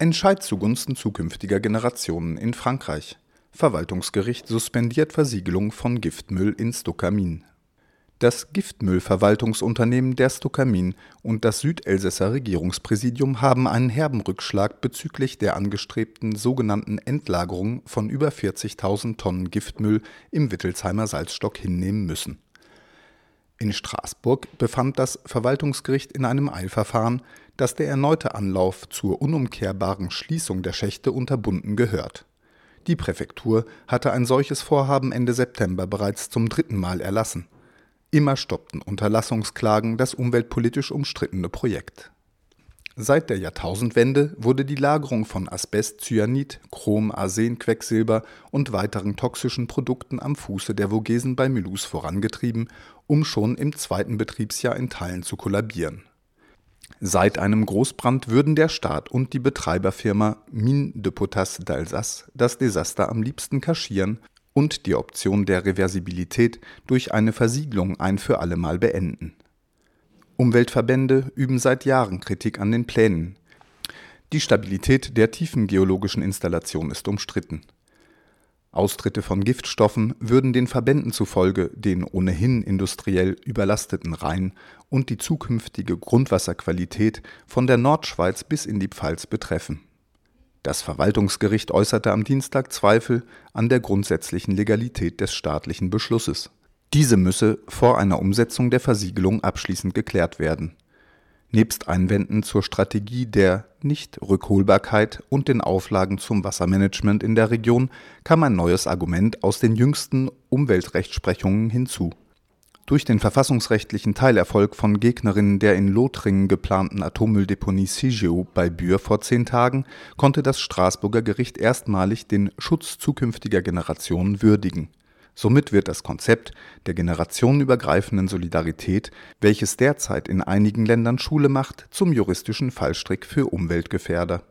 Entscheid zugunsten zukünftiger Generationen in Frankreich. Verwaltungsgericht suspendiert Versiegelung von Giftmüll in Stockamin. Das Giftmüllverwaltungsunternehmen der Stockamin und das Südelsässer Regierungspräsidium haben einen herben Rückschlag bezüglich der angestrebten sogenannten Endlagerung von über 40.000 Tonnen Giftmüll im Wittelsheimer Salzstock hinnehmen müssen. In Straßburg befand das Verwaltungsgericht in einem Eilverfahren, dass der erneute Anlauf zur unumkehrbaren Schließung der Schächte unterbunden gehört. Die Präfektur hatte ein solches Vorhaben Ende September bereits zum dritten Mal erlassen. Immer stoppten Unterlassungsklagen das umweltpolitisch umstrittene Projekt. Seit der Jahrtausendwende wurde die Lagerung von Asbest, Cyanid, Chrom, Arsen, Quecksilber und weiteren toxischen Produkten am Fuße der Vogesen bei Mulhouse vorangetrieben, um schon im zweiten Betriebsjahr in Teilen zu kollabieren Seit einem Großbrand würden der Staat und die Betreiberfirma Mines de Potasse d'Alsace das Desaster am liebsten kaschieren und die Option der Reversibilität durch eine Versiegelung ein für allemal beenden. Umweltverbände üben seit Jahren Kritik an den Plänen. Die Stabilität der tiefengeologischen Installation ist umstritten Austritte von Giftstoffen würden den Verbänden zufolge den ohnehin industriell überlasteten Rhein und die zukünftige Grundwasserqualität von der Nordschweiz bis in die Pfalz betreffen. Das Verwaltungsgericht äußerte am Dienstag Zweifel an der grundsätzlichen Legalität des staatlichen Beschlusses. Diese müsse vor einer Umsetzung der Versiegelung abschließend geklärt werden Nebst Einwänden zur Strategie der Nichtrückholbarkeit und den Auflagen zum Wassermanagement in der Region kam ein neues Argument aus den jüngsten Umweltrechtsprechungen hinzu. Durch den verfassungsrechtlichen Teilerfolg von Gegnerinnen der in Lothringen geplanten Atommülldeponie Cigeo bei Bühr vor zehn Tagen konnte das Straßburger Gericht erstmalig den Schutz zukünftiger Generationen würdigen Somit wird das Konzept der generationenübergreifenden Solidarität, welches derzeit in einigen Ländern Schule macht, zum juristischen Fallstrick für Umweltgefährder